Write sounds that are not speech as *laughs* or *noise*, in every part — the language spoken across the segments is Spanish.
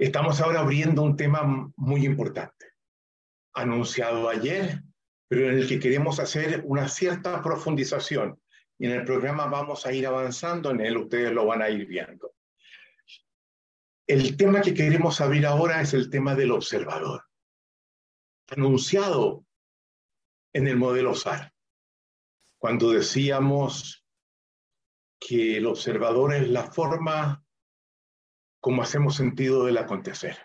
Estamos ahora abriendo un tema muy importante, anunciado ayer, pero en el que queremos hacer una cierta profundización. Y en el programa vamos a ir avanzando en él, ustedes lo van a ir viendo. El tema que queremos abrir ahora es el tema del observador, anunciado en el modelo SAR. Cuando decíamos que el observador es la forma como hacemos sentido del acontecer.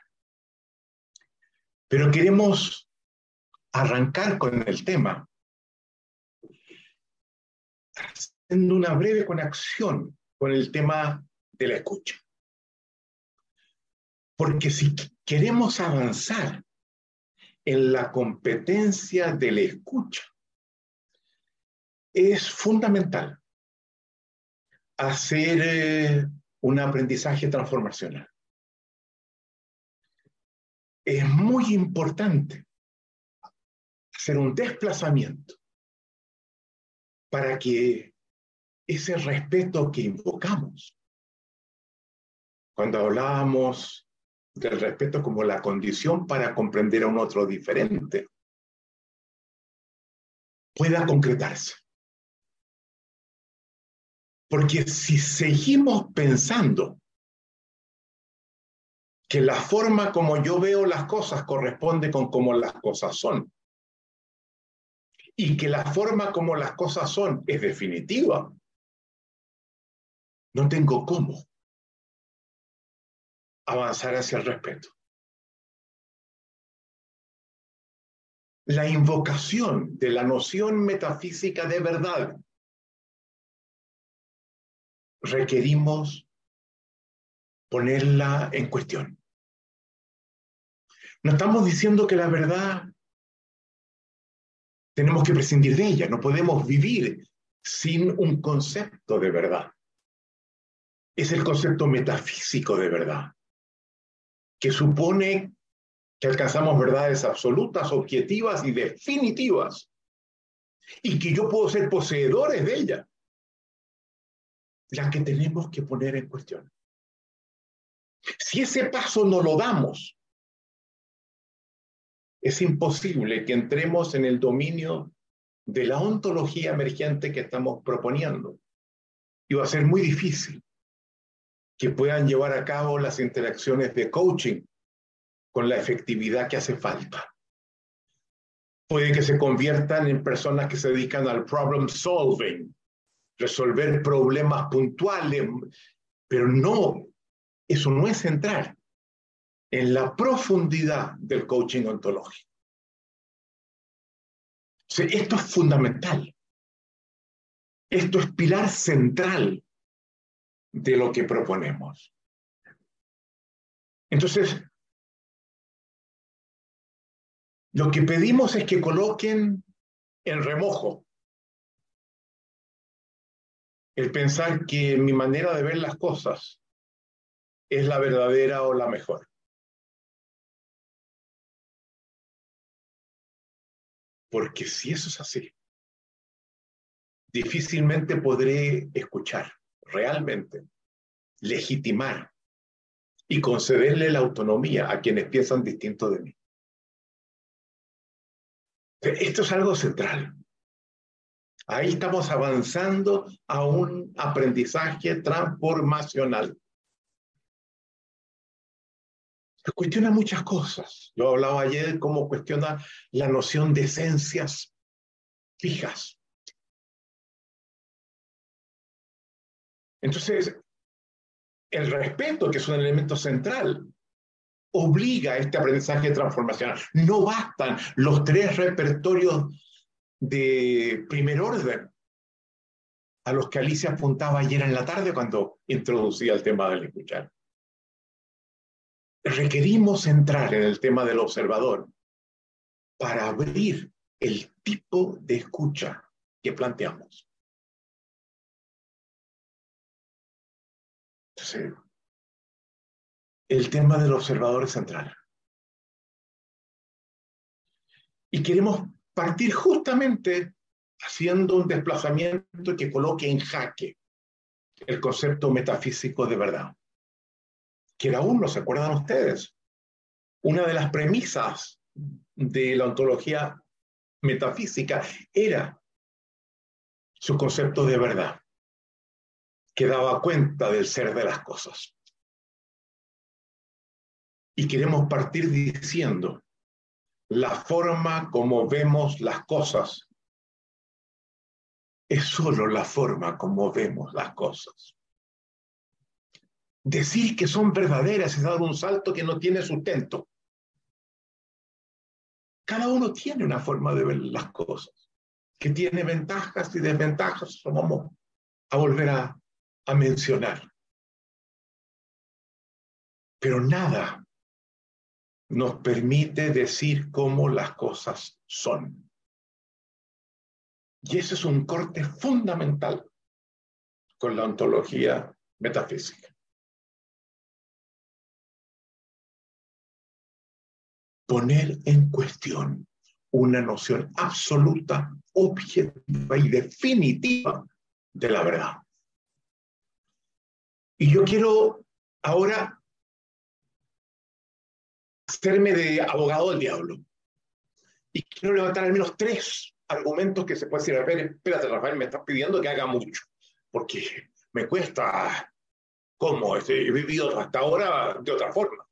Pero queremos arrancar con el tema haciendo una breve conexión con el tema de la escucha. Porque si queremos avanzar en la competencia de la escucha, es fundamental hacer eh, un aprendizaje transformacional. Es muy importante hacer un desplazamiento para que ese respeto que invocamos, cuando hablábamos del respeto como la condición para comprender a un otro diferente, pueda concretarse. Porque si seguimos pensando que la forma como yo veo las cosas corresponde con cómo las cosas son, y que la forma como las cosas son es definitiva, no tengo cómo avanzar hacia el respeto. La invocación de la noción metafísica de verdad requerimos ponerla en cuestión. No estamos diciendo que la verdad tenemos que prescindir de ella, no podemos vivir sin un concepto de verdad. Es el concepto metafísico de verdad, que supone que alcanzamos verdades absolutas, objetivas y definitivas, y que yo puedo ser poseedores de ella la que tenemos que poner en cuestión. Si ese paso no lo damos, es imposible que entremos en el dominio de la ontología emergente que estamos proponiendo. Y va a ser muy difícil que puedan llevar a cabo las interacciones de coaching con la efectividad que hace falta. Puede que se conviertan en personas que se dedican al problem solving, resolver problemas puntuales, pero no, eso no es entrar en la profundidad del coaching ontológico. esto es fundamental. Esto es pilar central de lo que proponemos. Entonces, lo que pedimos es que coloquen en remojo el pensar que mi manera de ver las cosas es la verdadera o la mejor. Porque si eso es así, difícilmente podré escuchar realmente, legitimar y concederle la autonomía a quienes piensan distinto de mí. Esto es algo central. Ahí estamos avanzando a un aprendizaje transformacional. cuestiona muchas cosas. Yo hablaba ayer cómo cuestiona la noción de esencias fijas. Entonces, el respeto, que es un elemento central, obliga a este aprendizaje transformacional. No bastan los tres repertorios de primer orden a los que Alicia apuntaba ayer en la tarde cuando introducía el tema del escuchar. Requerimos entrar en el tema del observador para abrir el tipo de escucha que planteamos. el tema del observador es central. Y queremos partir justamente haciendo un desplazamiento que coloque en jaque el concepto metafísico de verdad. que era uno, ¿se acuerdan ustedes? Una de las premisas de la ontología metafísica era su concepto de verdad, que daba cuenta del ser de las cosas. Y queremos partir diciendo, la forma como vemos las cosas es solo la forma como vemos las cosas. Decir que son verdaderas es dar un salto que no tiene sustento. Cada uno tiene una forma de ver las cosas, que tiene ventajas y desventajas, vamos a volver a, a mencionar. Pero nada nos permite decir cómo las cosas son. Y ese es un corte fundamental con la ontología metafísica. Poner en cuestión una noción absoluta, objetiva y definitiva de la verdad. Y yo quiero ahora hacerme de abogado del diablo. Y quiero levantar al menos tres argumentos que se puede decir, ver, espérate, Rafael, me estás pidiendo que haga mucho, porque me cuesta, ¿cómo? Este, he vivido hasta ahora de otra forma.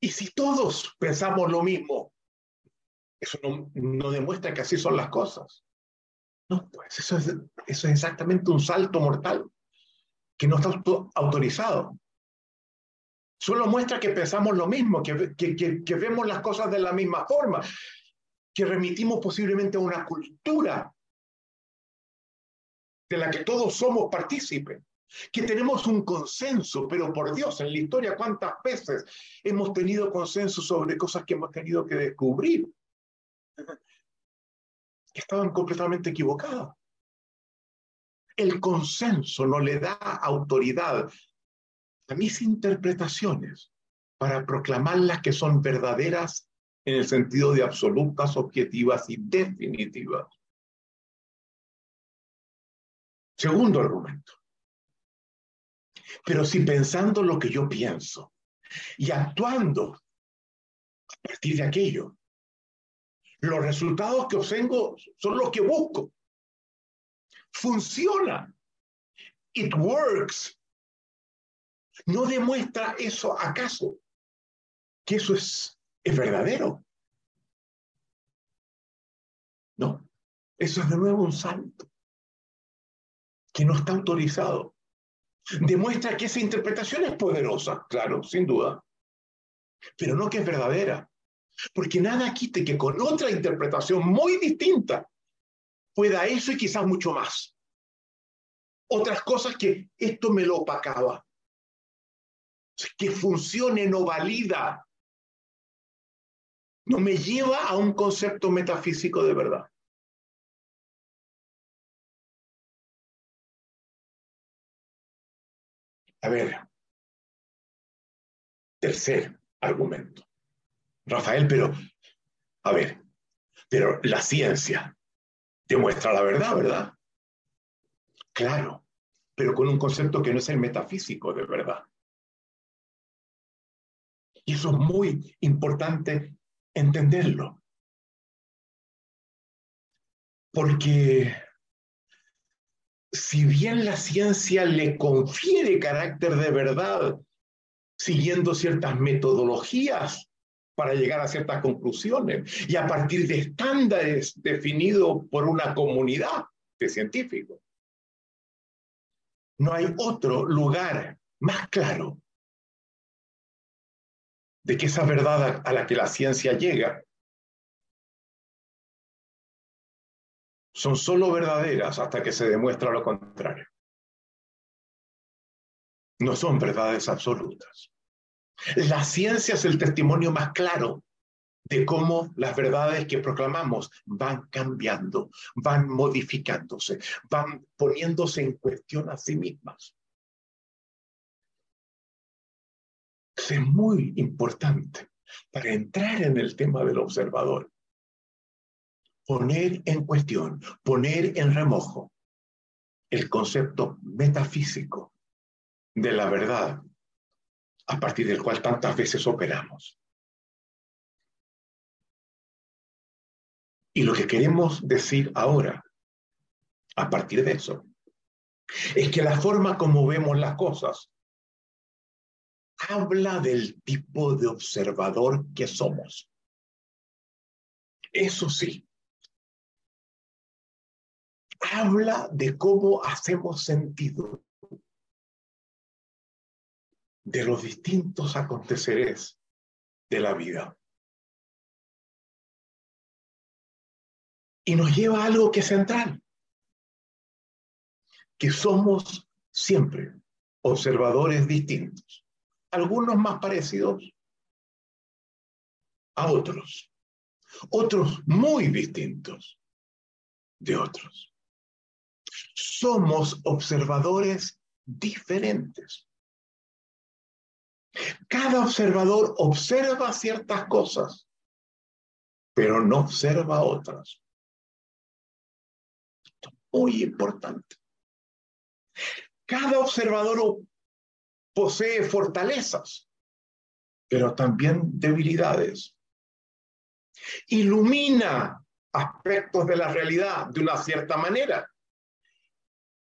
Y si todos pensamos lo mismo, eso no, no demuestra que así son las cosas. No, pues eso es, eso es exactamente un salto mortal que no está autorizado. Solo muestra que pensamos lo mismo, que, que, que, vemos las cosas de la misma forma, que remitimos posiblemente a una cultura de la que todos somos partícipes, que tenemos un consenso, pero por Dios, en la historia, ¿cuántas veces hemos tenido consenso sobre cosas que hemos tenido que descubrir? *laughs* Que estaban completamente equivocadas. El consenso no le da autoridad a mis interpretaciones para proclamarlas que son verdaderas en el sentido de absolutas, objetivas y definitivas. Segundo argumento. Pero si pensando lo que yo pienso y actuando a partir de aquello, los resultados que obtengo son los que busco. Funciona. It works. ¿No demuestra eso acaso que eso es, es verdadero? No, eso es de nuevo un salto que no está autorizado. Demuestra que esa interpretación es poderosa, claro, sin duda, pero no que es verdadera. Porque nada quite que con otra interpretación muy distinta pueda eso y quizás mucho más. Otras cosas que esto me lo opacaba que funcione no valida, no me lleva a un concepto metafísico de verdad. A ver, tercer argumento. Rafael, pero, a ver, pero la ciencia demuestra la verdad, ¿verdad? Claro, pero con un concepto que no es el metafísico de verdad. Y eso es muy importante entenderlo. Porque si bien la ciencia le confiere carácter de verdad, siguiendo ciertas metodologías para llegar a ciertas conclusiones y a partir de estándares definidos por una comunidad de científicos. No hay otro lugar más claro de que esa verdad a la que la ciencia llega son solo verdaderas hasta que se demuestra lo contrario. No son verdades absolutas. La ciencia es el testimonio más claro de cómo las verdades que proclamamos van cambiando, van modificándose, van poniéndose en cuestión a sí mismas. Es muy importante para entrar en el tema del observador. Poner en cuestión, poner en remojo el concepto metafísico de la verdad a partir del cual tantas veces operamos. Y lo que queremos decir ahora, a partir de eso, es que la forma como vemos las cosas habla del tipo de observador que somos. Eso sí, habla de cómo hacemos sentido de los distintos aconteceres de la vida. Y nos lleva a algo que es central, que somos siempre observadores distintos, algunos más parecidos a otros, otros muy distintos de otros. Somos observadores diferentes. Cada observador observa ciertas cosas, pero no observa otras. Muy importante. Cada observador posee fortalezas, pero también debilidades. Ilumina aspectos de la realidad de una cierta manera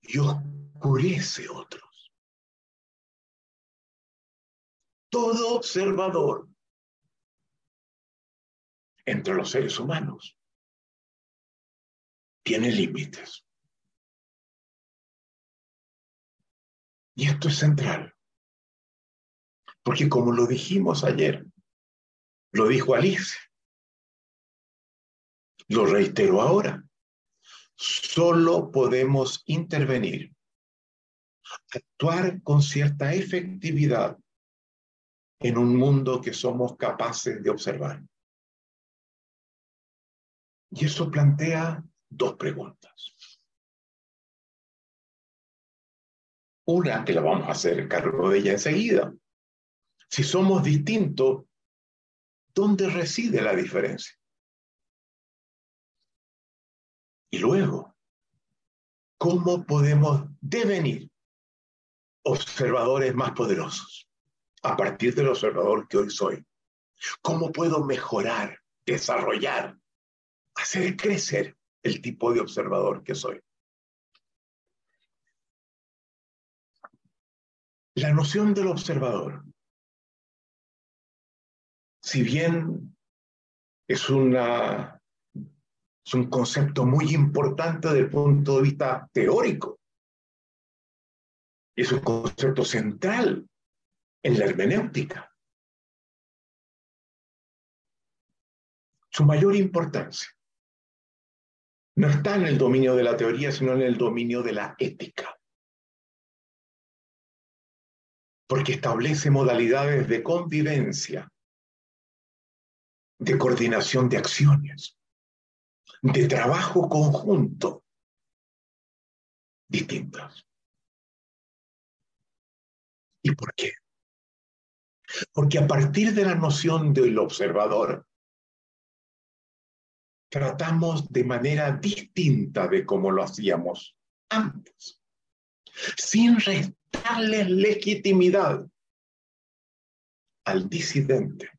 y oscurece otros. todo observador entre los seres humanos tiene límites. Y esto es central. Porque como lo dijimos ayer, lo dijo Alice, lo reitero ahora, solo podemos intervenir, actuar con cierta efectividad en un mundo que somos capaces de observar. Y eso plantea dos preguntas. Una que la vamos a hacer cargo de ella enseguida. Si somos distintos, ¿dónde reside la diferencia? Y luego, ¿cómo podemos devenir observadores más poderosos? a partir del observador que hoy soy? ¿Cómo puedo mejorar, desarrollar, hacer crecer el tipo de observador que soy? La noción del observador, si bien es, es un concepto muy importante desde el punto de vista teórico, es un concepto central en la hermenéutica. Su mayor importancia no está en el dominio de la teoría, sino en el dominio de la ética. Porque establece modalidades de convivencia, de coordinación de acciones, de trabajo conjunto distintas. ¿Y por qué? Porque a partir de la noción del observador, tratamos de manera distinta de como lo hacíamos antes, sin restarle legitimidad al disidente,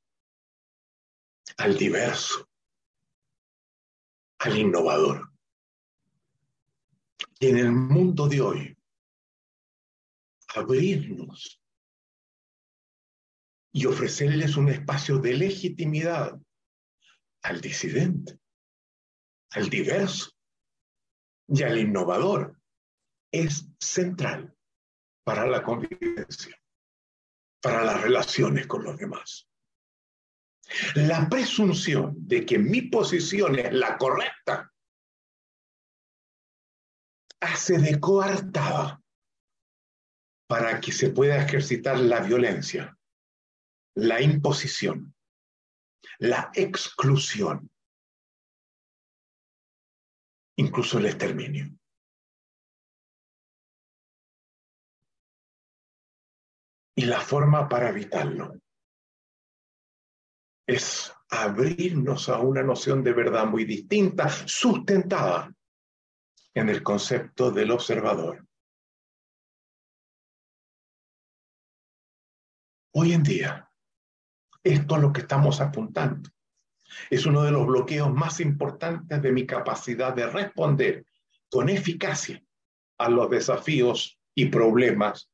al diverso, al innovador. Y en el mundo de hoy, abrirnos y ofrecerles un espacio de legitimidad al disidente, al diverso y al innovador es central para la convivencia, para las relaciones con los demás. La presunción de que mi posición es la correcta hace de coartada para que se pueda ejercitar la violencia la imposición, la exclusión, incluso el exterminio. Y la forma para evitarlo es abrirnos a una noción de verdad muy distinta, sustentada en el concepto del observador. Hoy en día, esto es lo que estamos apuntando. Es uno de los bloqueos más importantes de mi capacidad de responder con eficacia a los desafíos y problemas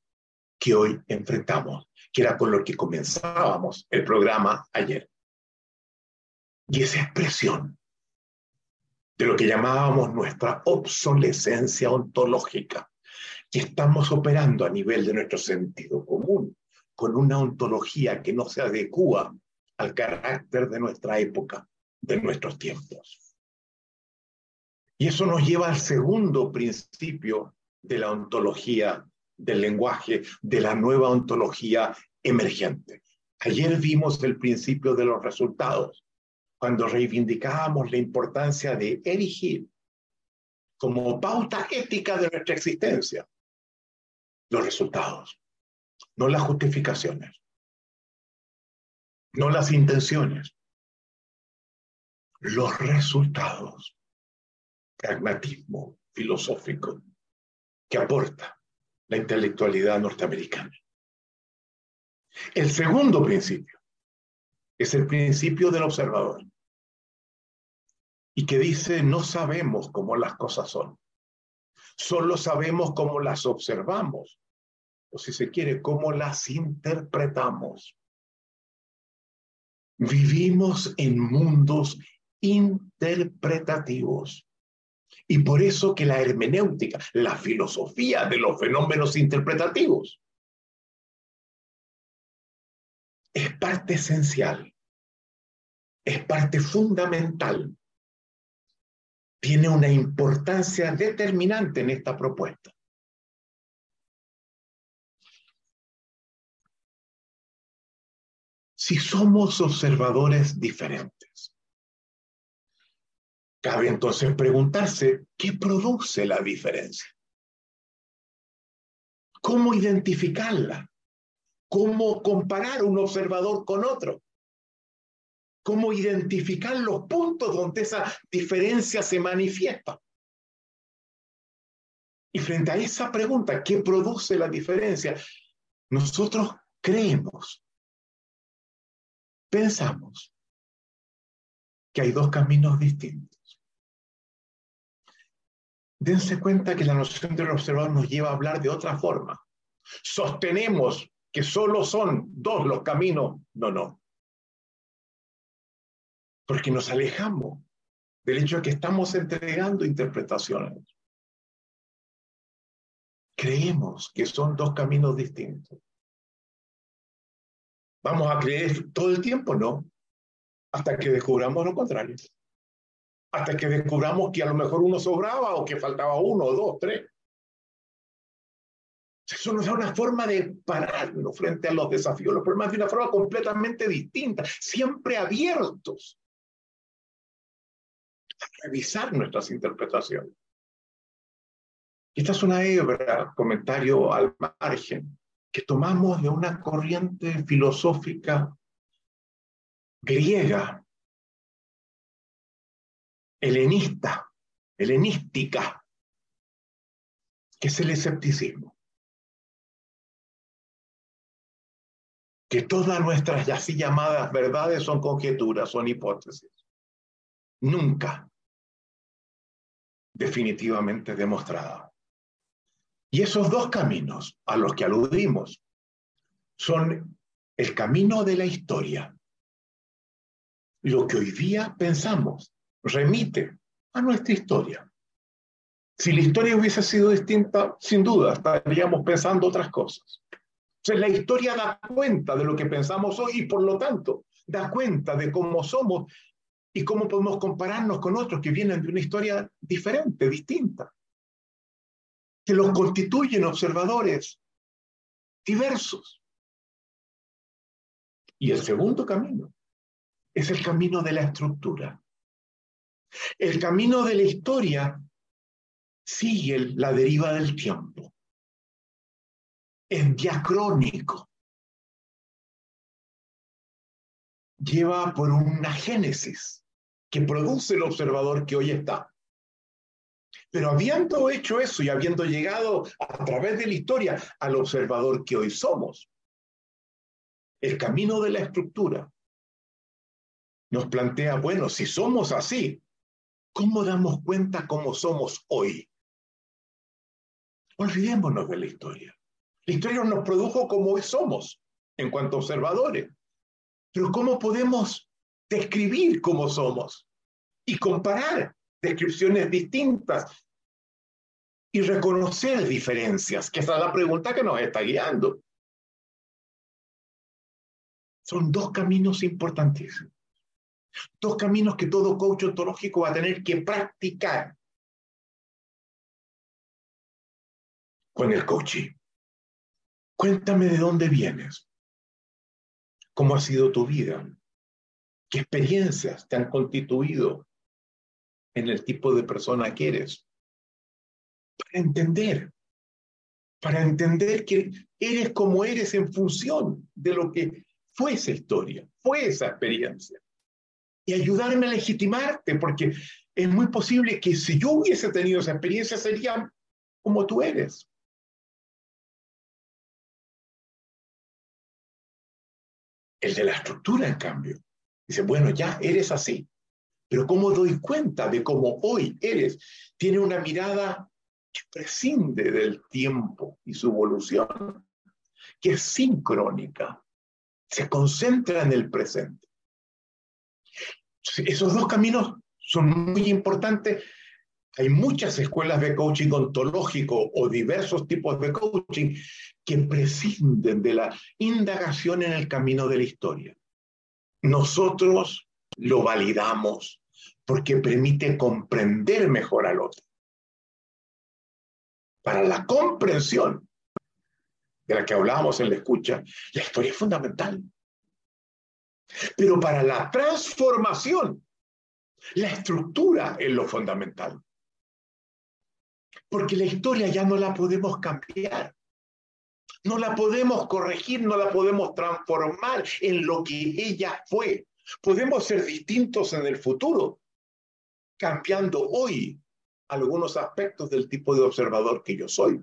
que hoy enfrentamos, que era con lo que comenzábamos el programa ayer. Y esa expresión de lo que llamábamos nuestra obsolescencia ontológica, que estamos operando a nivel de nuestro sentido común, con una ontología que no se adecua al carácter de nuestra época, de nuestros tiempos. Y eso nos lleva al segundo principio de la ontología del lenguaje, de la nueva ontología emergente. Ayer vimos el principio de los resultados, cuando reivindicábamos la importancia de erigir como pauta ética de nuestra existencia los resultados, no las justificaciones, no las intenciones, los resultados, pragmatismo filosófico que aporta la intelectualidad norteamericana. El segundo principio es el principio del observador y que dice no sabemos cómo las cosas son, solo sabemos cómo las observamos, o si se quiere, cómo las interpretamos. Vivimos en mundos interpretativos. Y por eso que la hermenéutica, la filosofía de los fenómenos interpretativos, es parte esencial, es parte fundamental, tiene una importancia determinante en esta propuesta. Si somos observadores diferentes, cabe entonces preguntarse, ¿qué produce la diferencia? ¿Cómo identificarla? Cómo comparar un observador con otro, cómo identificar los puntos donde esa diferencia se manifiesta. Y frente a esa pregunta, ¿qué produce la diferencia? Nosotros creemos, pensamos que hay dos caminos distintos. Dense cuenta que la noción del observador nos lleva a hablar de otra forma. Sostenemos que solo son dos los caminos. No, no. Porque nos alejamos del hecho de que estamos entregando interpretaciones. Creemos que son dos caminos distintos. ¿Vamos a creer todo el tiempo? No. Hasta que descubramos lo contrario. Hasta que descubramos que a lo mejor uno sobraba o que faltaba uno, dos, tres. Eso nos da una forma de pararnos frente a los desafíos, los problemas de una forma completamente distinta, siempre abiertos a revisar nuestras interpretaciones. Esta es una hebra, comentario al margen, que tomamos de una corriente filosófica griega, helenista, helenística, que es el escepticismo. Que todas nuestras así llamadas verdades son conjeturas, son hipótesis. Nunca definitivamente demostrada. Y esos dos caminos a los que aludimos son el camino de la historia. Lo que hoy día pensamos remite a nuestra historia. Si la historia hubiese sido distinta, sin duda estaríamos pensando otras cosas la historia da cuenta de lo que pensamos hoy y por lo tanto da cuenta de cómo somos y cómo podemos compararnos con otros que vienen de una historia diferente, distinta, que los constituyen observadores diversos. Y el segundo camino es el camino de la estructura. El camino de la historia sigue la deriva del tiempo es diacrónico. Lleva por una génesis que produce el observador que hoy está. Pero habiendo hecho eso y habiendo llegado a través de la historia al observador que hoy somos, el camino de la estructura nos plantea, bueno, si somos así, ¿cómo damos cuenta cómo somos hoy? Olvidémonos de la historia. Historia nos produjo como somos en cuanto a observadores. Pero ¿cómo podemos describir cómo somos y comparar descripciones distintas y reconocer diferencias? Que esa es la pregunta que nos está guiando. Son dos caminos importantísimos. Dos caminos que todo coach ontológico va a tener que practicar con el coaching. Cuéntame de dónde vienes. ¿Cómo ha sido tu vida? ¿Qué experiencias te han constituido en el tipo de persona que eres? Para entender, para entender que eres como eres en función de lo que fue esa historia, fue esa experiencia. Y ayudarme a legitimarte, porque es muy posible que si yo hubiese tenido esa experiencia sería como tú eres. El de la estructura, en cambio, dice, bueno, ya eres así, pero ¿cómo doy cuenta de cómo hoy eres? Tiene una mirada que prescinde del tiempo y su evolución, que es sincrónica, se concentra en el presente. Esos dos caminos son muy importantes. Hay muchas escuelas de coaching ontológico o diversos tipos de coaching que prescinden de la indagación en el camino de la historia. Nosotros lo validamos porque permite comprender mejor al otro. Para la comprensión de la que hablábamos en la escucha, la historia es fundamental. Pero para la transformación, la estructura es lo fundamental. Porque la historia ya no la podemos cambiar. No la podemos corregir, no la podemos transformar en lo que ella fue. Podemos ser distintos en el futuro, cambiando hoy algunos aspectos del tipo de observador que yo soy.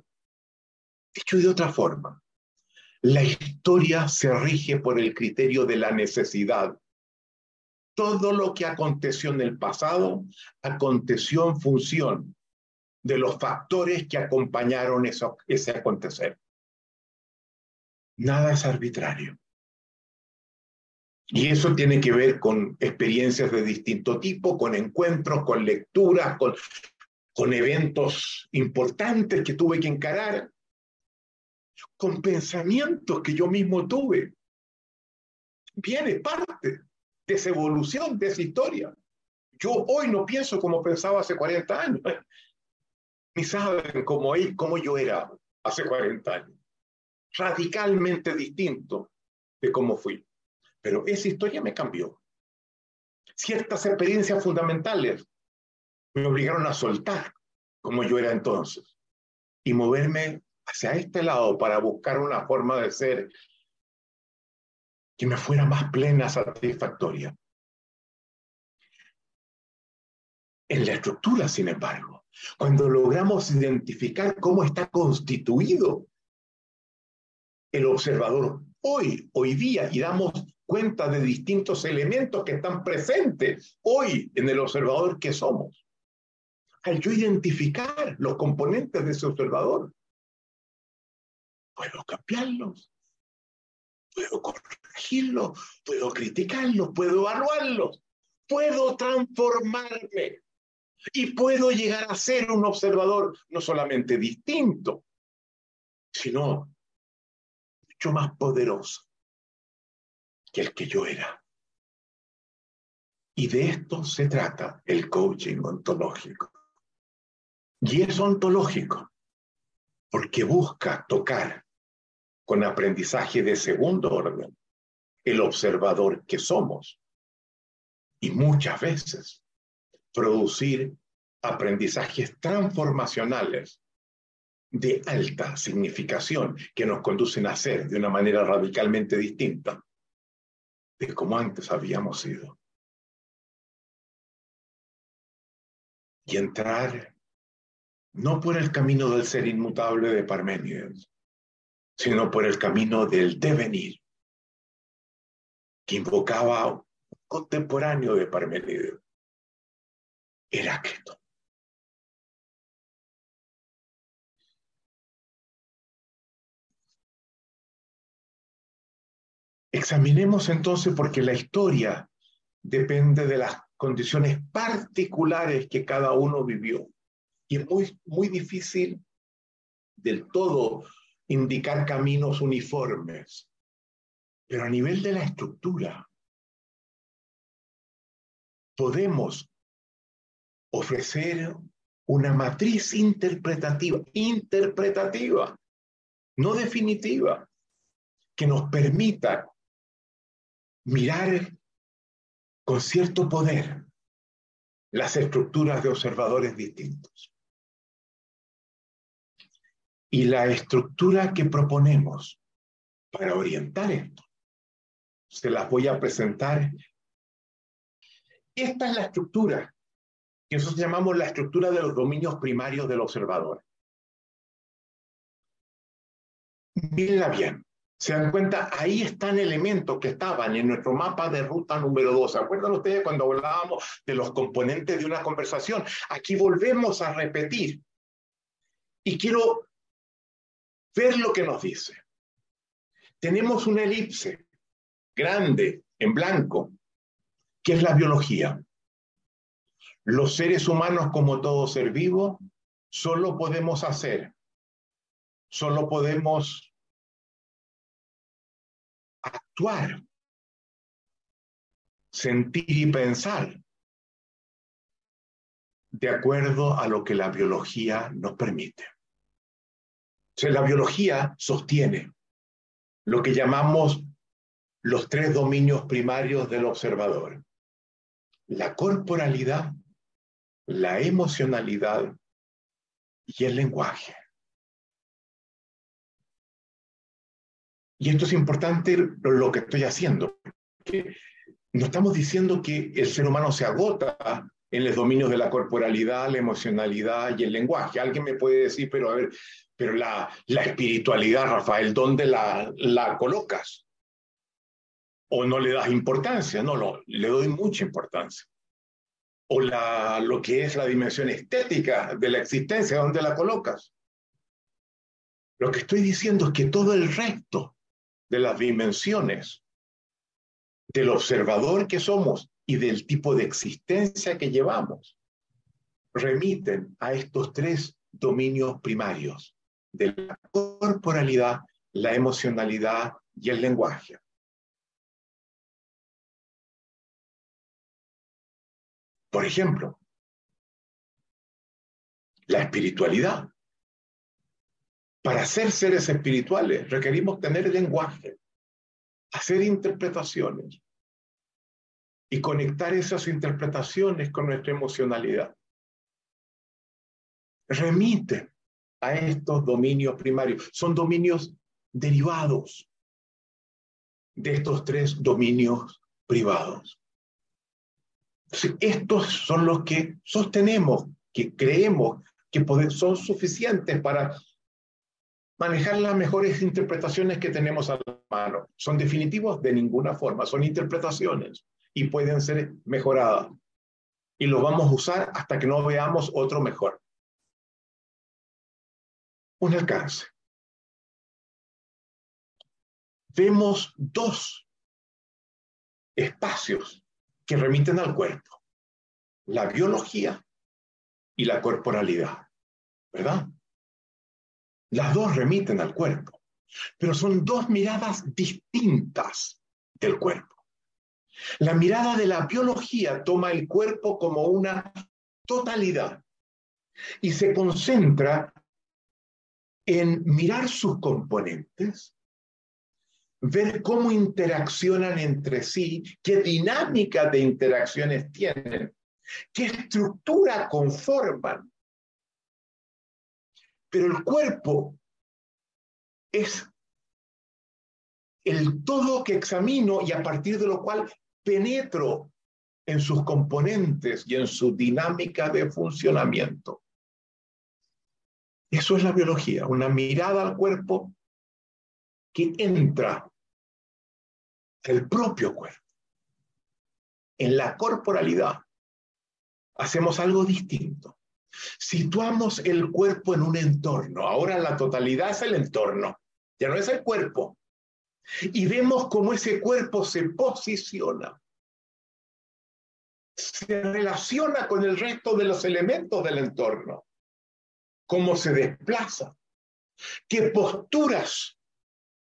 Dicho de otra forma, la historia se rige por el criterio de la necesidad. Todo lo que aconteció en el pasado aconteció en función de los factores que acompañaron eso, ese acontecer. Nada es arbitrario. Y eso tiene que ver con experiencias de distinto tipo, con encuentros, con lecturas, con, con eventos importantes que tuve que encarar con pensamientos que yo mismo tuve. Viene parte de esa evolución, de esa historia. Yo hoy no pienso como pensaba hace 40 años. Ni saben cómo, cómo yo era hace 40 años. Radicalmente distinto de cómo fui. Pero esa historia me cambió. Ciertas experiencias fundamentales me obligaron a soltar como yo era entonces y moverme hacia este lado para buscar una forma de ser que me fuera más plena, satisfactoria. En la estructura, sin embargo, cuando logramos identificar cómo está constituido el observador hoy, hoy día, y damos cuenta de distintos elementos que están presentes hoy en el observador que somos. Al yo identificar los componentes de ese observador, puedo cambiarlos, puedo corregirlos, puedo criticarlos, puedo evaluarlos, puedo transformarme y puedo llegar a ser un observador no solamente distinto, sino mucho más poderoso que el que yo era. Y de esto se trata el coaching ontológico. Y es ontológico porque busca tocar con aprendizaje de segundo orden, el observador que somos. Y muchas veces producir aprendizajes transformacionales de alta significación que nos conducen a ser de una manera radicalmente distinta de como antes habíamos sido. Y entrar no por el camino del ser inmutable de Parménides, sino por el camino del devenir, que invocaba un contemporáneo de Parmenides, Heráclito. Examinemos entonces porque la historia depende de las condiciones particulares que cada uno vivió. Y es muy, muy difícil del todo indicar caminos uniformes. Pero a nivel de la estructura, podemos ofrecer una matriz interpretativa, interpretativa, no definitiva, que nos permita mirar con cierto poder las estructuras de observadores distintos. Y la estructura que proponemos para orientar esto, se las voy a presentar. Esta es la estructura que nosotros llamamos la estructura de los dominios primarios del observador. Mírenla bien. Se dan cuenta, ahí están elementos que estaban en nuestro mapa de ruta número 2. ¿Se acuerdan ustedes cuando hablábamos de los componentes de una conversación? Aquí volvemos a repetir. Y quiero ver lo que nos dice. Tenemos una elipse grande, en blanco, que es la biología. Los seres humanos, como todo ser vivo, solo podemos hacer, solo podemos actuar, sentir y pensar de acuerdo a lo que la biología nos permite. O la biología sostiene lo que llamamos los tres dominios primarios del observador. La corporalidad, la emocionalidad y el lenguaje. Y esto es importante lo que estoy haciendo. no estamos diciendo que el ser humano se agota en los dominios de la corporalidad, la emocionalidad y el lenguaje. Alguien me puede decir, pero a ver, pero la, la espiritualidad, Rafael, ¿dónde la, la colocas? ¿O no le das importancia? No, no, le doy mucha importancia. O la, lo que es la dimensión estética de la existencia, ¿dónde la colocas? Lo que estoy diciendo es que todo el resto de las dimensiones del observador que somos y del tipo de existencia que llevamos, remiten a estos tres dominios primarios de la corporalidad, la emocionalidad y el lenguaje. Por ejemplo, la espiritualidad para ser seres espirituales requerimos tener lenguaje, hacer interpretaciones y conectar esas interpretaciones con nuestra emocionalidad. Remite a estos dominios primarios. Son dominios derivados de estos tres dominios privados. Estos son los que sostenemos, que creemos que son suficientes para manejar las mejores interpretaciones que tenemos a la mano. ¿Son definitivos? De ninguna forma, son interpretaciones y pueden ser mejoradas. Y los vamos a usar hasta que no veamos otro mejor. Un alcance. Vemos dos espacios que remiten al cuerpo, la biología y la corporalidad, ¿verdad? Las dos remiten al cuerpo, pero son dos miradas distintas del cuerpo. La mirada de la biología toma el cuerpo como una totalidad y se concentra en mirar sus componentes, ver cómo interaccionan entre sí, qué dinámica de interacciones tienen, qué estructura conforman pero el cuerpo es el todo que examino y a partir de lo cual penetro en sus componentes y en su dinámica de funcionamiento. Eso es la biología, una mirada al cuerpo que entra el propio cuerpo. en la corporalidad, hacemos algo distinto. Situamos el cuerpo en un entorno. Ahora la totalidad es el entorno, ya no es el cuerpo. Y vemos cómo ese cuerpo se posiciona, se relaciona con el resto de los elementos del entorno, cómo se desplaza, qué posturas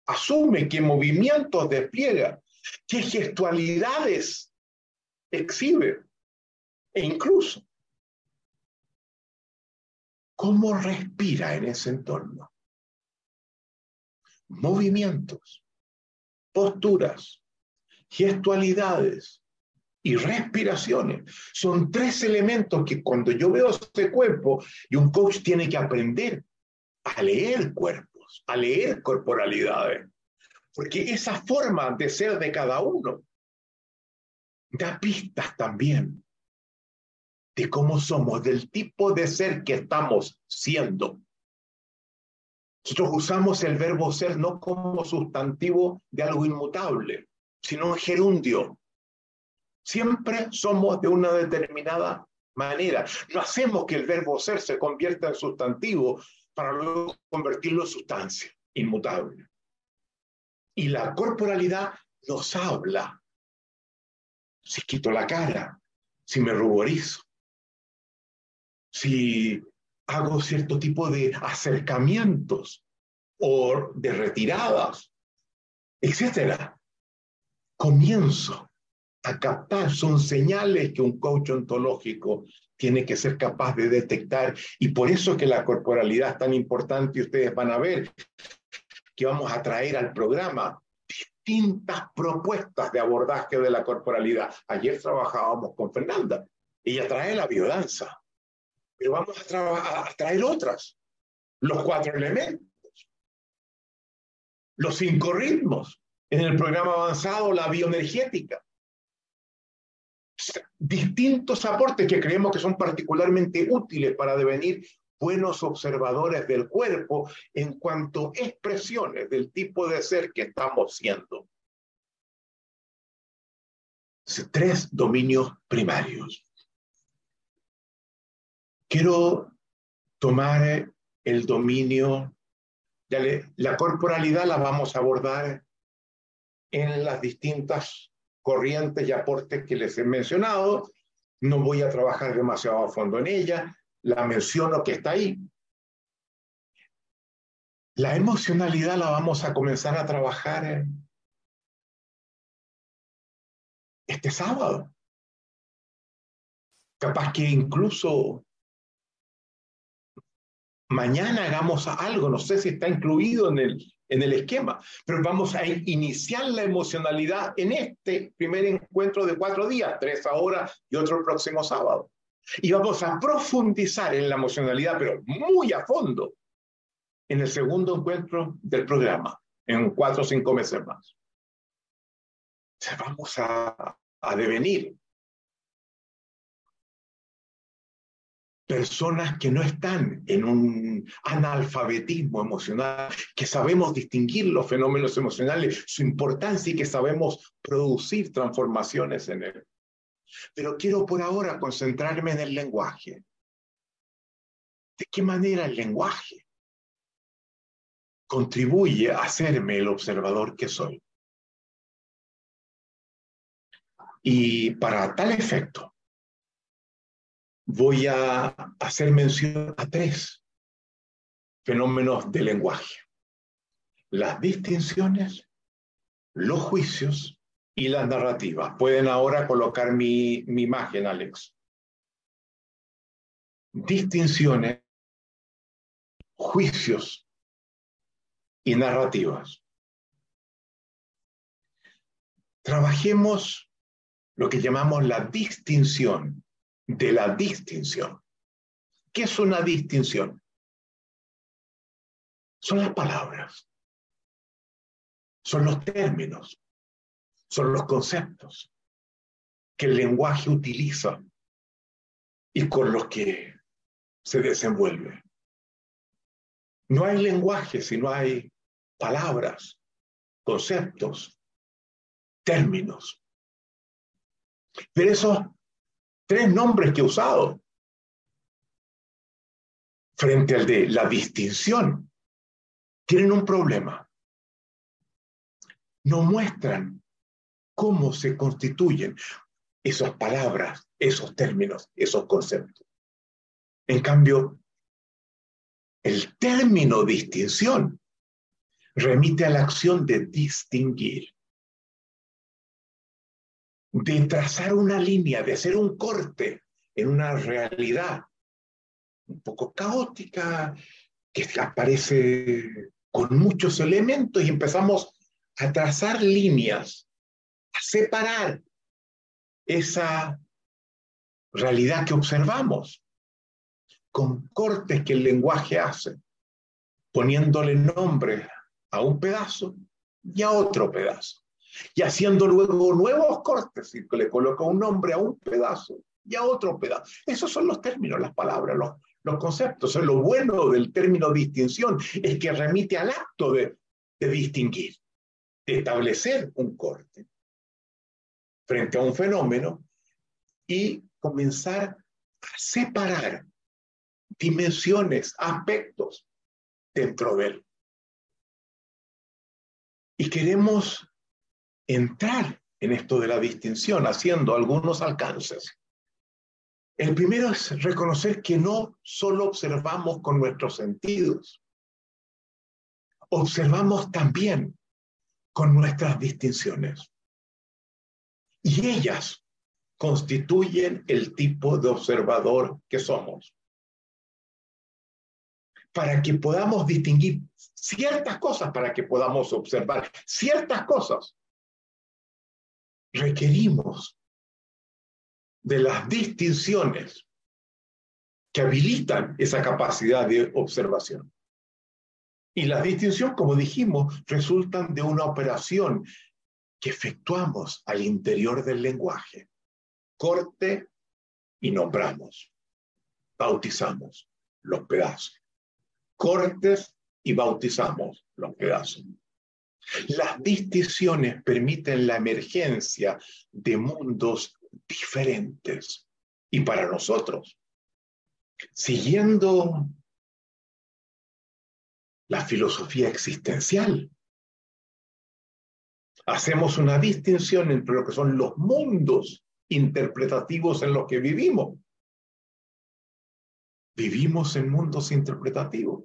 asume, qué movimientos despliega, qué gestualidades exhibe e incluso cómo respira en ese entorno. Movimientos, posturas, gestualidades y respiraciones son tres elementos que cuando yo veo este cuerpo y un coach tiene que aprender a leer cuerpos, a leer corporalidades, porque esa forma de ser de cada uno da pistas también de cómo somos, del tipo de ser que estamos siendo. Nosotros usamos el verbo ser no como sustantivo de algo inmutable, sino un gerundio. Siempre somos de una determinada manera. No hacemos que el verbo ser se convierta en sustantivo para luego convertirlo en sustancia inmutable. Y la corporalidad nos habla. Si quito la cara, si me ruborizo, si hago cierto tipo de acercamientos o de retiradas, etcétera, comienzo a captar, son señales que un coach ontológico tiene que ser capaz de detectar y por eso es que la corporalidad es tan importante y ustedes van a ver que vamos a traer al programa distintas propuestas de abordaje de la corporalidad. Ayer trabajábamos con Fernanda, ella trae la biodanza, pero vamos a, a traer otras. Los cuatro elementos, los cinco ritmos, en el programa avanzado la bioenergética. Distintos aportes que creemos que son particularmente útiles para devenir buenos observadores del cuerpo en cuanto a expresiones del tipo de ser que estamos siendo. Tres dominios primarios quiero tomar el dominio, de la corporalidad la vamos a abordar en las distintas corrientes y aportes que les he mencionado. No voy a trabajar demasiado a fondo en ella, la menciono que está ahí. La emocionalidad la vamos a comenzar a trabajar este sábado. Capaz que incluso mañana hagamos algo, no sé si está incluido en el, en el esquema, pero vamos a iniciar la emocionalidad en este primer encuentro de cuatro días, tres ahora y otro el próximo sábado. Y vamos a profundizar en la emocionalidad, pero muy a fondo, en el segundo encuentro del programa, en cuatro o cinco meses más. Vamos a, a devenir personas que no están en un analfabetismo emocional, que sabemos distinguir los fenómenos emocionales, su importancia y que sabemos producir transformaciones en él. Pero quiero por ahora concentrarme en el lenguaje. ¿De qué manera el lenguaje contribuye a hacerme el observador que soy? Y para tal efecto, voy a hacer mención a tres fenómenos de lenguaje. Las distinciones, los juicios y las narrativas. Pueden ahora colocar mi, imagen, Alex. Distinciones, juicios y narrativas. Trabajemos lo que llamamos la distinción de la distinción. ¿Qué es una distinción? Son las palabras, son los términos, son los conceptos que el lenguaje utiliza y con los que se desenvuelve. No hay lenguaje si no hay palabras, conceptos, términos. Pero esos tres nombres que he usado, frente al de la distinción, tienen un problema. No muestran cómo se constituyen esas palabras, esos términos, esos conceptos. En cambio, el término distinción remite a la acción de distinguir, de trazar una línea, de hacer un corte en una realidad un poco caótica, que aparece con muchos elementos y empezamos a trazar líneas, separar esa realidad que observamos con cortes que el lenguaje hace, poniéndole nombre a un pedazo y a otro pedazo, y haciendo luego nuevos cortes, y le coloca un nombre a un pedazo y a otro pedazo. Esos son los términos, las palabras, los, conceptos. lo bueno del término distinción es que remite al acto de distinguir, de establecer un corte frente a un fenómeno y comenzar a separar dimensiones, aspectos dentro de él. Y queremos entrar en esto de la distinción haciendo algunos alcances. El primero es reconocer que no solo observamos con nuestros sentidos, observamos también con nuestras distinciones. Y ellas constituyen el tipo de observador que somos. Para que podamos distinguir ciertas cosas, para que podamos observar ciertas cosas, requerimos de las distinciones que habilitan esa capacidad de observación. Y las distinciones, como dijimos, resultan de una operación que efectuamos al interior del lenguaje. Corte y nombramos. Bautizamos los pedazos. Cortes y bautizamos los pedazos. Las distinciones permiten la emergencia de mundos diferentes. Y para nosotros, siguiendo la filosofía existencial, hacemos una distinción entre lo que son los mundos interpretativos en los que vivimos. Vivimos en mundos interpretativos.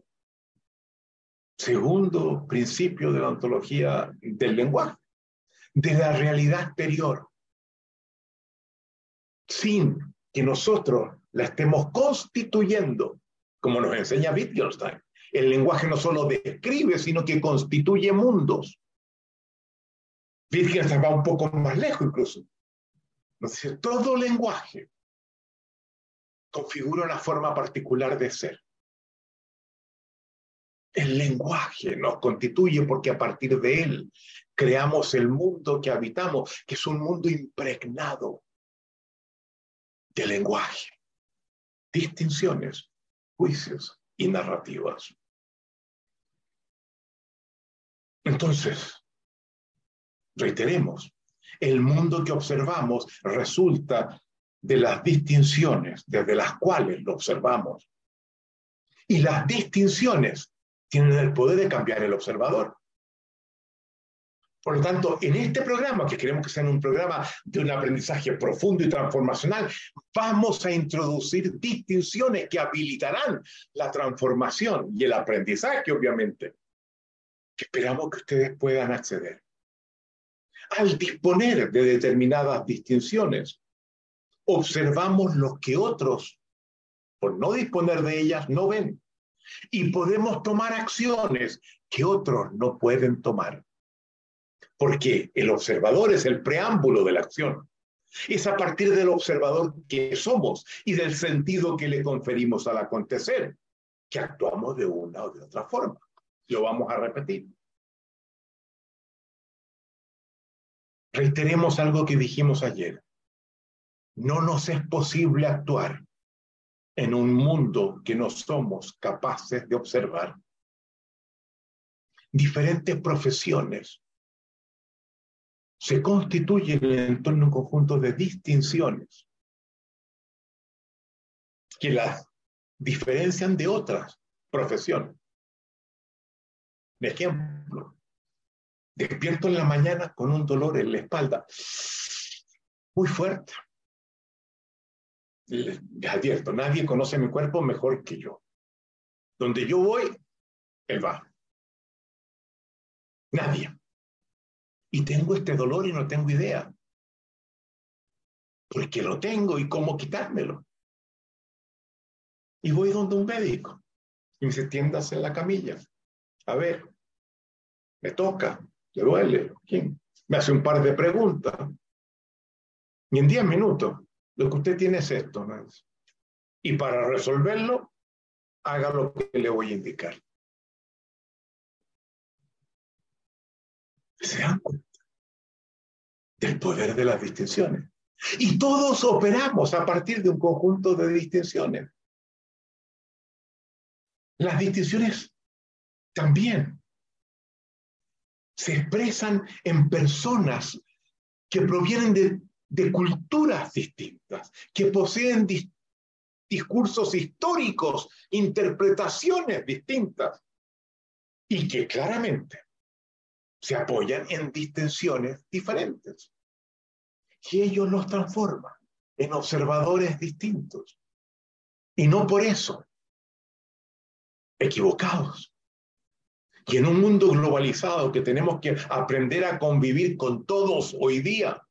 Segundo principio de la ontología del lenguaje, de la realidad exterior sin que nosotros la estemos constituyendo, como nos enseña Wittgenstein. El lenguaje no solo describe, sino que constituye mundos. Wittgenstein va un poco más lejos incluso. Todo lenguaje configura una forma particular de ser. El lenguaje nos constituye porque a partir de él creamos el mundo que habitamos, que es un mundo impregnado de lenguaje, distinciones, juicios y narrativas. Entonces, reiteremos, el mundo que observamos resulta de las distinciones desde las cuales lo observamos. Y las distinciones tienen el poder de cambiar el observador. Por lo tanto, en este programa, que queremos que sea un programa de un aprendizaje profundo y transformacional, vamos a introducir distinciones que habilitarán la transformación y el aprendizaje, obviamente, que esperamos que ustedes puedan acceder. Al disponer de determinadas distinciones, observamos lo que otros, por no disponer de ellas, no ven. Y podemos tomar acciones que otros no pueden tomar porque el observador es el preámbulo de la acción. Es a partir del observador que somos y del sentido que le conferimos al acontecer que actuamos de una o de otra forma. Lo vamos a repetir. Reiteremos algo que dijimos ayer. No nos es posible actuar en un mundo que no somos capaces de observar. Diferentes profesiones se constituyen en torno a un conjunto de distinciones que las diferencian de otras profesiones. De ejemplo, despierto en la mañana con un dolor en la espalda muy fuerte. Les advierto, nadie conoce mi cuerpo mejor que yo. Donde yo voy, él va. Nadie. Y tengo este dolor y no tengo idea. Porque lo tengo y cómo quitármelo. Y voy donde un médico. Y me dice, tiendas en la camilla. A ver, me toca, le duele. Me hace un par de preguntas. Y en 10 minutos, lo que usted tiene es esto. ¿no? Y para resolverlo, haga lo que le voy a indicar. Se dan del poder de las distinciones. Y todos operamos a partir de un conjunto de distinciones. Las distinciones también se expresan en personas que provienen de, culturas distintas, que poseen discursos históricos, interpretaciones distintas, y que claramente se apoyan en distinciones diferentes. Y ellos los transforman en observadores distintos. Y no por eso equivocados. Y en un mundo globalizado que tenemos que aprender a convivir con todos hoy día,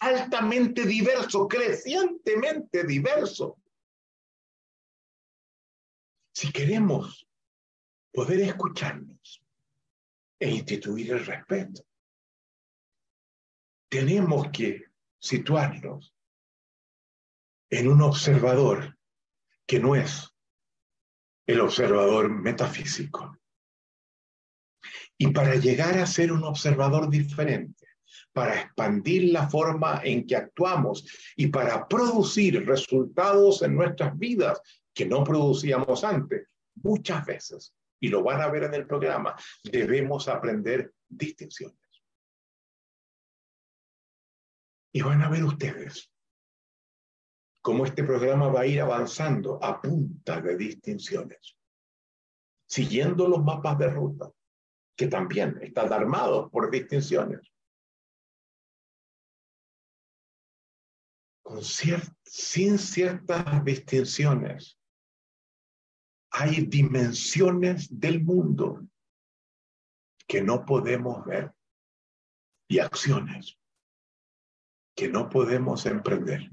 altamente diverso, crecientemente diverso. Si queremos poder escucharnos e instituir el respeto, tenemos que situarnos en un observador que no es el observador metafísico. Y para llegar a ser un observador diferente, para expandir la forma en que actuamos y para producir resultados en nuestras vidas que no producíamos antes, muchas veces, y lo van a ver en el programa, debemos aprender distinciones. Y van a ver ustedes cómo este programa va a ir avanzando a punta de distinciones, siguiendo los mapas de ruta, que también están armados por distinciones. Sin ciertas distinciones, hay dimensiones del mundo que no podemos ver y acciones que no podemos emprender.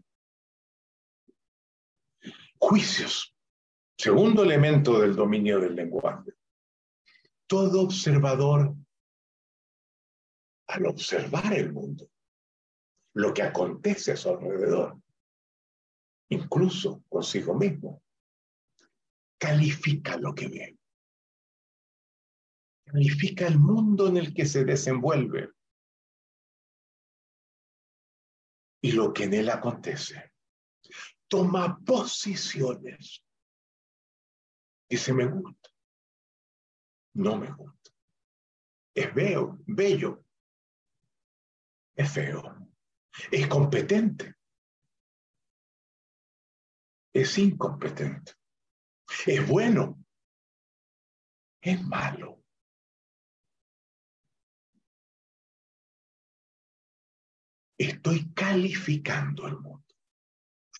Juicios. Segundo elemento del dominio del lenguaje. Todo observador, al observar el mundo, lo que acontece a su alrededor, incluso consigo mismo, califica lo que ve. Califica el mundo en el que se desenvuelve y lo que en él acontece toma posiciones. Dice, me gusta. No me gusta. Es veo, bello. Es feo. Es competente. Es incompetente. Es bueno. Es malo. Estoy calificando el mundo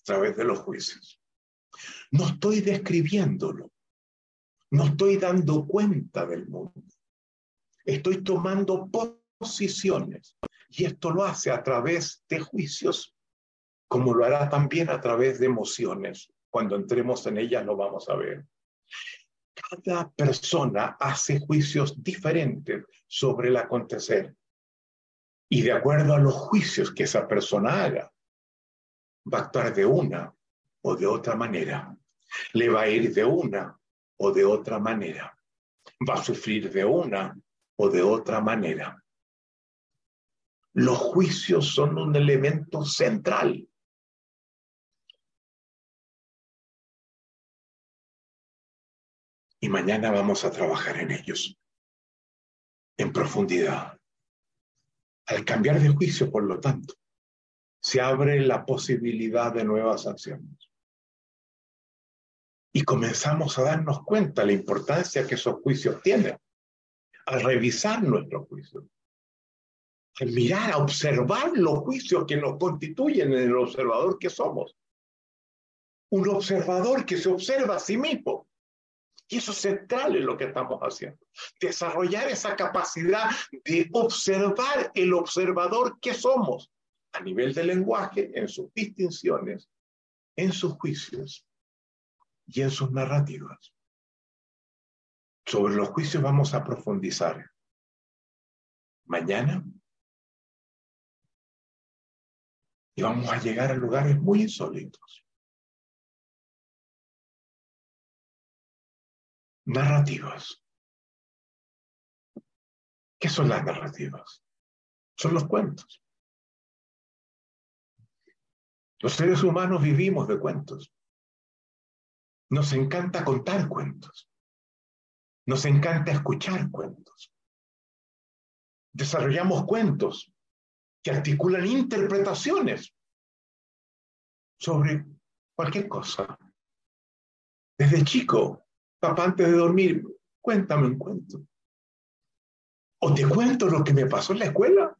través de los juicios. No estoy describiéndolo, no estoy dando cuenta del mundo, estoy tomando posiciones y esto lo hace a través de juicios, como lo hará también a través de emociones. Cuando entremos en ellas lo vamos a ver. Cada persona hace juicios diferentes sobre el acontecer. Y de acuerdo a los juicios que esa persona haga, va a actuar de una o de otra manera. Le va a ir de una o de otra manera. Va a sufrir de una o de otra manera. Los juicios son un elemento central. Y mañana vamos a trabajar en ellos, en profundidad. Al cambiar de juicio, por lo tanto, se abre la posibilidad de nuevas acciones. Y comenzamos a darnos cuenta de la importancia que esos juicios tienen al revisar nuestros juicios, al mirar, a observar los juicios que nos constituyen en el observador que somos. Un observador que se observa a sí mismo. Y eso es central en lo que estamos haciendo. Desarrollar esa capacidad de observar el observador que somos a nivel de lenguaje, en sus distinciones, en sus juicios y en sus narrativas. Sobre los juicios vamos a profundizar mañana y vamos a llegar a lugares muy insólitos. Narrativas. ¿Qué son las narrativas? Son los cuentos. Los seres humanos vivimos de cuentos. Nos encanta contar cuentos. Nos encanta escuchar cuentos. Desarrollamos cuentos que articulan interpretaciones sobre cualquier cosa. Desde chico, papá, antes de dormir, cuéntame un cuento. O te cuento lo que me pasó en la escuela.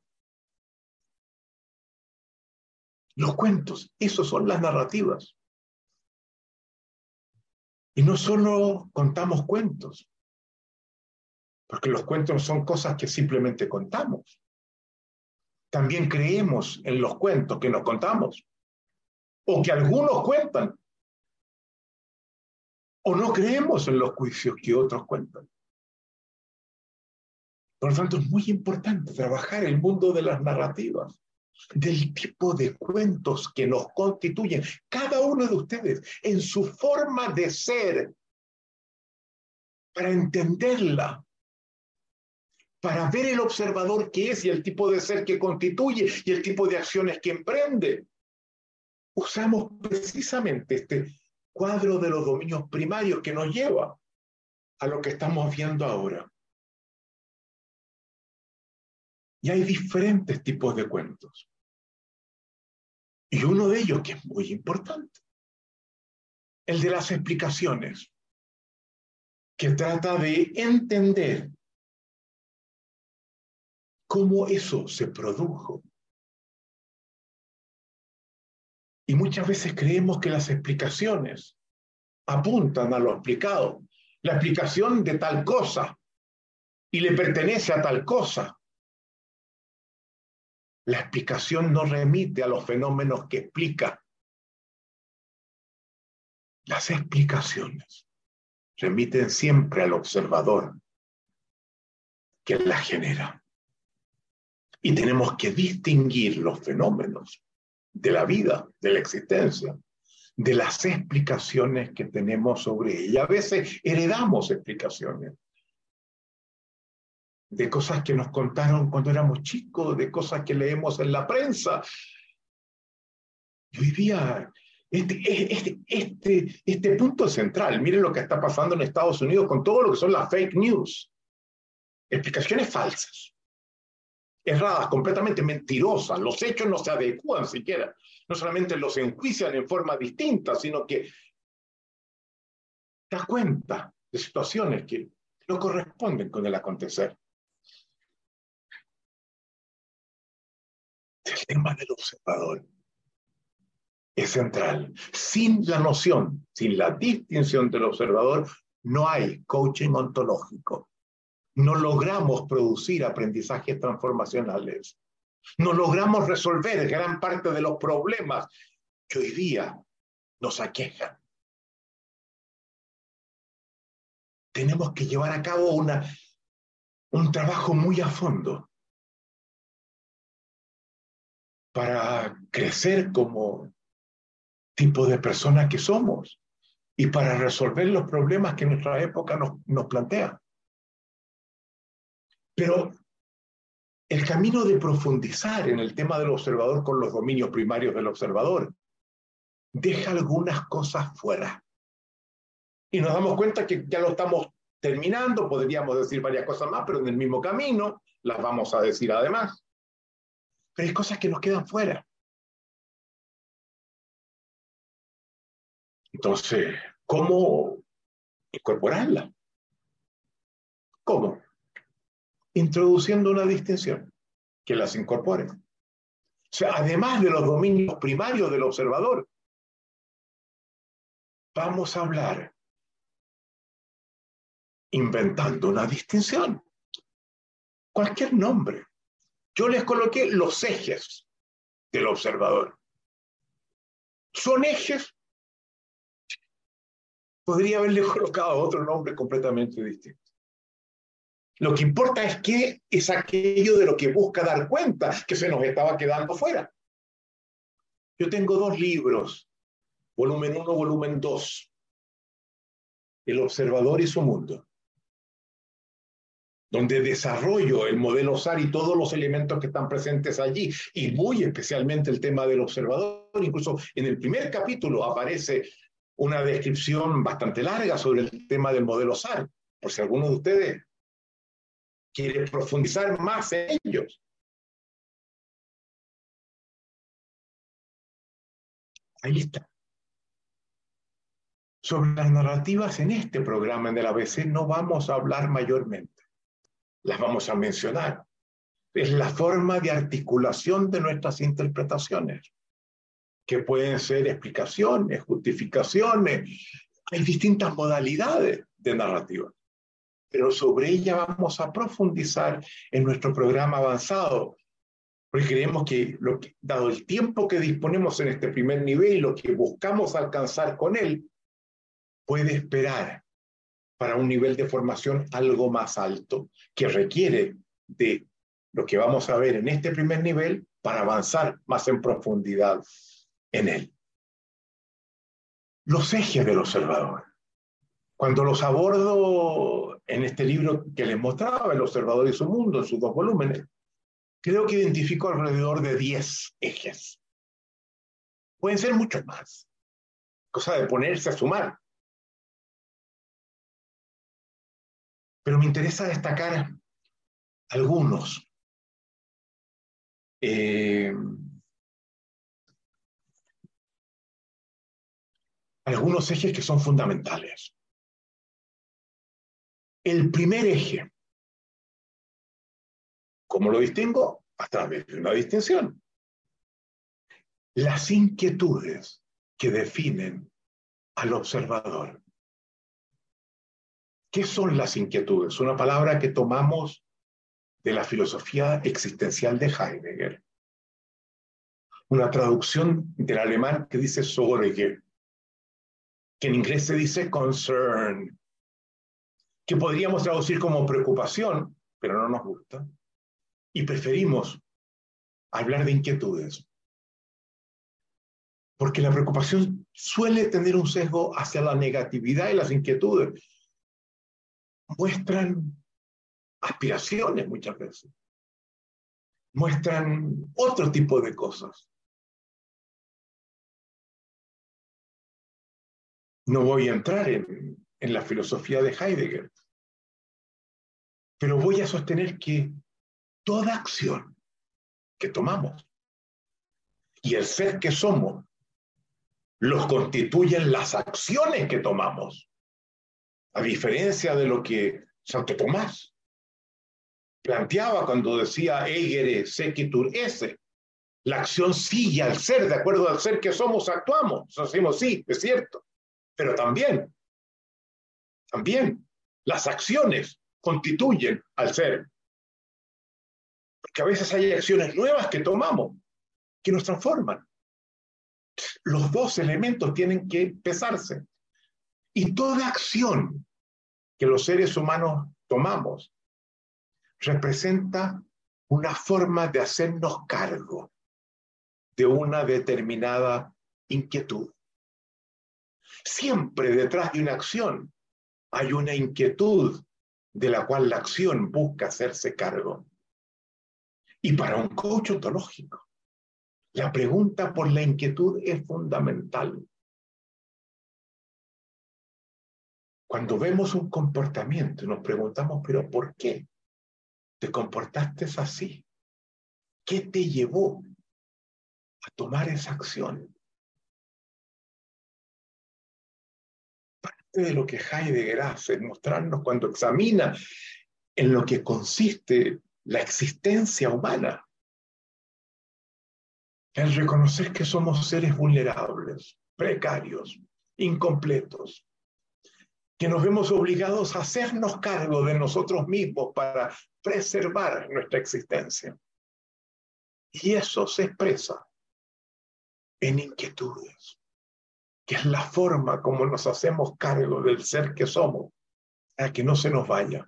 Los cuentos, esos son las narrativas. Y no solo contamos cuentos, porque los cuentos son cosas que simplemente contamos. También creemos en los cuentos que nos contamos, o que algunos cuentan, o no creemos en los juicios que otros cuentan. Por lo tanto, es muy importante trabajar el mundo de las narrativas del tipo de cuentos que nos constituyen, cada uno de ustedes, en su forma de ser, para entenderla, para ver el observador que es y el tipo de ser que constituye y el tipo de acciones que emprende. Usamos precisamente este cuadro de los dominios primarios que nos lleva a lo que estamos viendo ahora. Y hay diferentes tipos de cuentos. Y uno de ellos que es muy importante, el de las explicaciones, que trata de entender cómo eso se produjo. Y muchas veces creemos que las explicaciones apuntan a lo explicado. La explicación de tal cosa y le pertenece a tal cosa. La explicación no remite a los fenómenos que explica. Las explicaciones remiten siempre al observador que las genera. Y tenemos que distinguir los fenómenos de la vida, de la existencia, de las explicaciones que tenemos sobre ella. A veces heredamos explicaciones de cosas que nos contaron cuando éramos chicos, de cosas que leemos en la prensa. Y hoy día, este, este, este, este punto central, miren lo que está pasando en Estados Unidos con todo lo que son las fake news, explicaciones falsas, erradas, completamente mentirosas, los hechos no se adecúan siquiera, no solamente los enjuician en forma distinta, sino que da cuenta de situaciones que no corresponden con el acontecer. El tema del observador es central. Sin la noción, sin la distinción del observador, no hay coaching ontológico. No logramos producir aprendizajes transformacionales. No logramos resolver gran parte de los problemas que hoy día nos aquejan. Tenemos que llevar a cabo una, un trabajo muy a fondo para crecer como tipo de persona que somos y para resolver los problemas que nuestra época nos, nos plantea. Pero el camino de profundizar en el tema del observador con los dominios primarios del observador deja algunas cosas fuera. Y nos damos cuenta que ya lo estamos terminando, podríamos decir varias cosas más, pero en el mismo camino las vamos a decir además. Pero hay cosas que nos quedan fuera. Entonces, ¿cómo incorporarla? ¿Cómo? Introduciendo una distinción que las incorpore. O sea, además de los dominios primarios del observador, vamos a hablar inventando una distinción. Cualquier nombre. Yo les coloqué los ejes del observador. Son ejes. Podría haberle *laughs* colocado otro nombre completamente distinto. Lo que importa es que es aquello de lo que busca dar cuenta que se nos estaba quedando fuera. Yo tengo dos libros, volumen 1, volumen 2, El observador y su mundo, donde desarrollo el modelo SAR y todos los elementos que están presentes allí, y muy especialmente el tema del observador. Incluso en el primer capítulo aparece una descripción bastante larga sobre el tema del modelo SAR, por si alguno de ustedes quiere profundizar más en ellos. Ahí está. Sobre las narrativas en este programa en el ABC no vamos a hablar mayormente. Las vamos a mencionar. Es la forma de articulación de nuestras interpretaciones, que pueden ser explicaciones, justificaciones. Hay distintas modalidades de narrativa pero sobre ella vamos a profundizar en nuestro programa avanzado, porque creemos que, que, dado el tiempo que disponemos en este primer nivel y lo que buscamos alcanzar con él, puede esperar para un nivel de formación algo más alto, que requiere de lo que vamos a ver en este primer nivel para avanzar más en profundidad en él. Los ejes del observador. Cuando los abordo en este libro que les mostraba, El observador y su mundo, en sus dos volúmenes, creo que identifico alrededor de 10 ejes. Pueden ser muchos más. Cosa de ponerse a sumar. Pero me interesa destacar algunos. Eh, algunos ejes que son fundamentales. El primer eje, ¿cómo lo distingo? A través de una distinción. Las inquietudes que definen al observador. ¿Qué son las inquietudes? Una palabra que tomamos de la filosofía existencial de Heidegger. Una traducción del alemán que dice Sorge, que en inglés se dice concern, que podríamos traducir como preocupación, pero no nos gusta, y preferimos hablar de inquietudes. Porque la preocupación suele tener un sesgo hacia la negatividad y las inquietudes. Muestran aspiraciones muchas veces. Muestran otro tipo de cosas. No voy a entrar en, la filosofía de Heidegger. Pero voy a sostener que toda acción que tomamos y el ser que somos los constituyen las acciones que tomamos, a diferencia de lo que Santo Tomás planteaba cuando decía Egere sequitur esse, la acción sigue al ser, de acuerdo al ser que somos, actuamos. Decimos, sí, es cierto, pero también también las acciones constituyen al ser. Porque a veces hay acciones nuevas que tomamos que nos transforman. Los dos elementos tienen que pesarse. Y toda acción que los seres humanos tomamos representa una forma de hacernos cargo de una determinada inquietud. Siempre detrás de una acción hay una inquietud de la cual la acción busca hacerse cargo. Y para un coach ontológico, la pregunta por la inquietud es fundamental. Cuando vemos un comportamiento nos preguntamos, pero ¿por qué te comportaste así? ¿Qué te llevó a tomar esa acción? Parte de lo que Heidegger hace es mostrarnos cuando examina en lo que consiste la existencia humana. El reconocer que somos seres vulnerables, precarios, incompletos, que nos vemos obligados a hacernos cargo de nosotros mismos para preservar nuestra existencia. Y eso se expresa en inquietudes, que es la forma como nos hacemos cargo del ser que somos, para que no se nos vaya.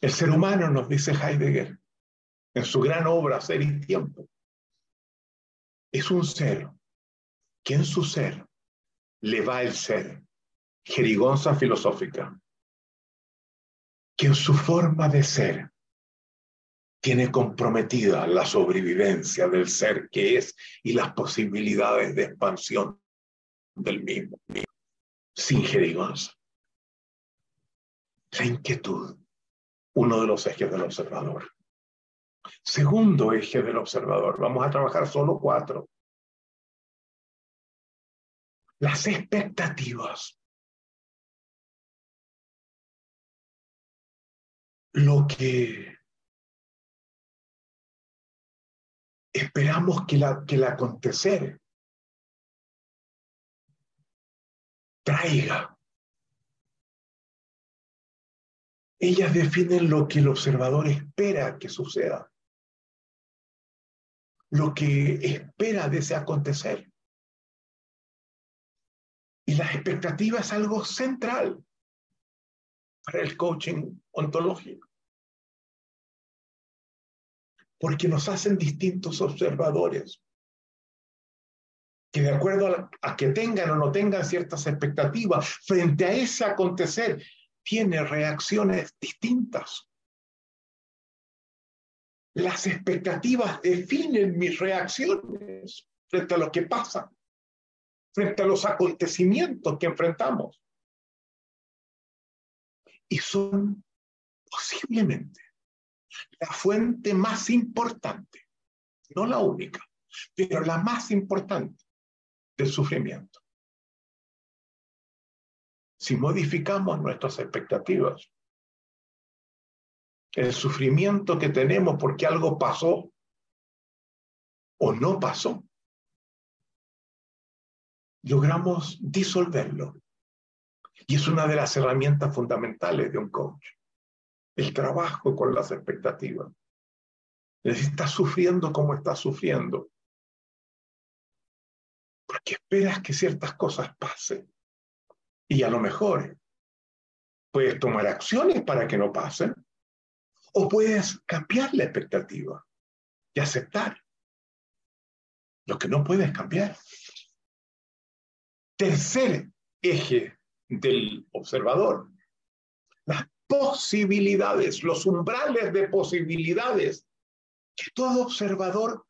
El ser humano, nos dice Heidegger, en su gran obra Ser y Tiempo, es un ser que en su ser le va el ser, jerigonza filosófica, que en su forma de ser tiene comprometida la sobrevivencia del ser que es y las posibilidades de expansión del mismo, sin jerigonza. La inquietud, uno de los ejes del observador. Segundo eje del observador, vamos a trabajar solo cuatro. Las expectativas. Lo que esperamos que, la, que el acontecer traiga. Ellas definen lo que el observador espera que suceda lo que espera de ese acontecer. Y la expectativa es algo central para el coaching ontológico. Porque nos hacen distintos observadores que de acuerdo a, que tengan o no tengan ciertas expectativas frente a ese acontecer, tiene reacciones distintas. Las expectativas definen mis reacciones frente a lo que pasa, frente a los acontecimientos que enfrentamos. Y son posiblemente la fuente más importante, no la única, pero la más importante del sufrimiento. Si modificamos nuestras expectativas, el sufrimiento que tenemos porque algo pasó o no pasó, logramos disolverlo. Y es una de las herramientas fundamentales de un coach, el trabajo con las expectativas. Estás sufriendo como estás sufriendo. Porque esperas que ciertas cosas pasen. Y a lo mejor puedes tomar acciones para que no pasen, o puedes cambiar la expectativa y aceptar lo que no puedes cambiar. Tercer eje del observador, posibilidades, los umbrales de posibilidades que todo observador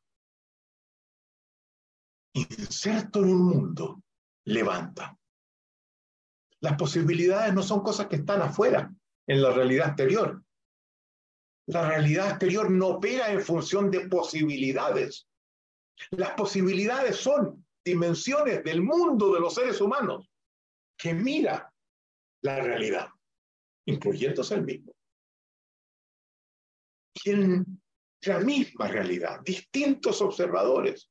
inserto en un mundo levanta. Las posibilidades no son cosas que están afuera, en la realidad exterior. La realidad exterior no opera en función de posibilidades. Las posibilidades son dimensiones del mundo de los seres humanos que mira la realidad, incluyéndose el mismo. Y en la misma realidad, distintos observadores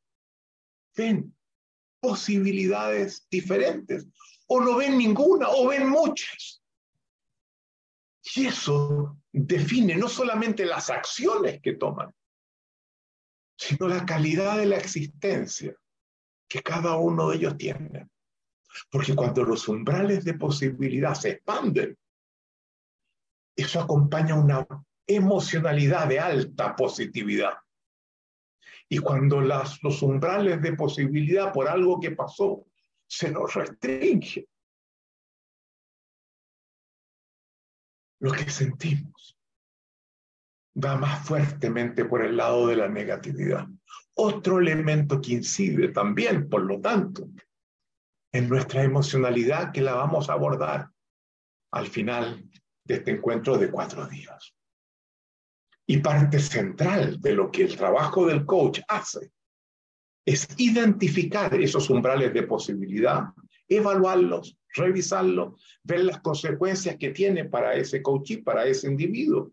ven posibilidades diferentes, o no ven ninguna, o ven muchas. Y eso define no solamente las acciones que toman, sino la calidad de la existencia que cada uno de ellos tiene. Porque cuando los umbrales de posibilidad se expanden, eso acompaña una emocionalidad de alta positividad. Y cuando las, los umbrales de posibilidad por algo que pasó se nos restringen, lo que sentimos va más fuertemente por el lado de la negatividad. Otro elemento que incide también, por lo tanto, en nuestra emocionalidad que la vamos a abordar al final de este encuentro de cuatro días. Y parte central de lo que el trabajo del coach hace es identificar esos umbrales de posibilidad, evaluarlos, revisarlos, ver las consecuencias que tiene para ese coach y para ese individuo.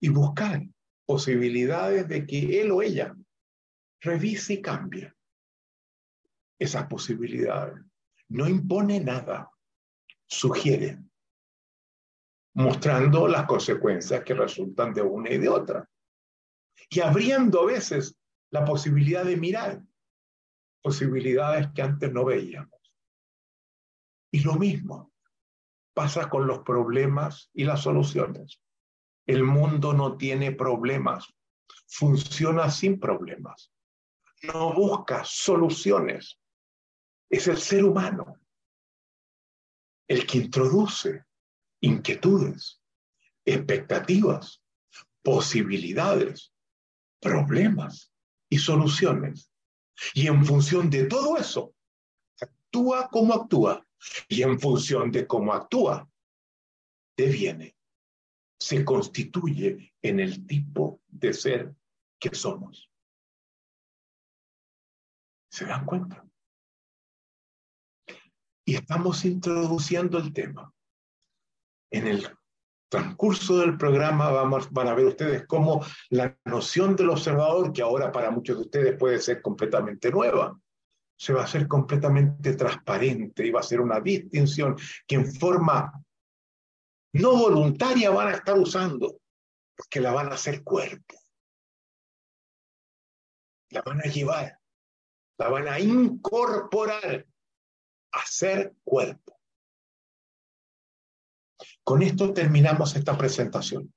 Y buscar posibilidades de que él o ella revise y cambie esas posibilidades. No impone nada, sugiere, mostrando las consecuencias que resultan de una y de otra. Y abriendo a veces la posibilidad de mirar posibilidades que antes no veíamos. Y lo mismo pasa con los problemas y las soluciones. El mundo no tiene problemas, funciona sin problemas. No busca soluciones. Es el ser humano el que introduce inquietudes, expectativas, posibilidades, problemas y soluciones. Y en función de todo eso, actúa como actúa. Y en función de cómo actúa, deviene, se constituye en el tipo de ser que somos. ¿Se dan cuenta? Y estamos introduciendo el tema. En el transcurso del programa vamos, van a ver ustedes cómo la noción del observador, que ahora para muchos de ustedes puede ser completamente nueva, se va a hacer completamente transparente y va a ser una distinción que en forma no voluntaria van a estar usando, porque la van a hacer cuerpo. La van a llevar, la van a incorporar a ser cuerpo. Con esto terminamos esta presentación.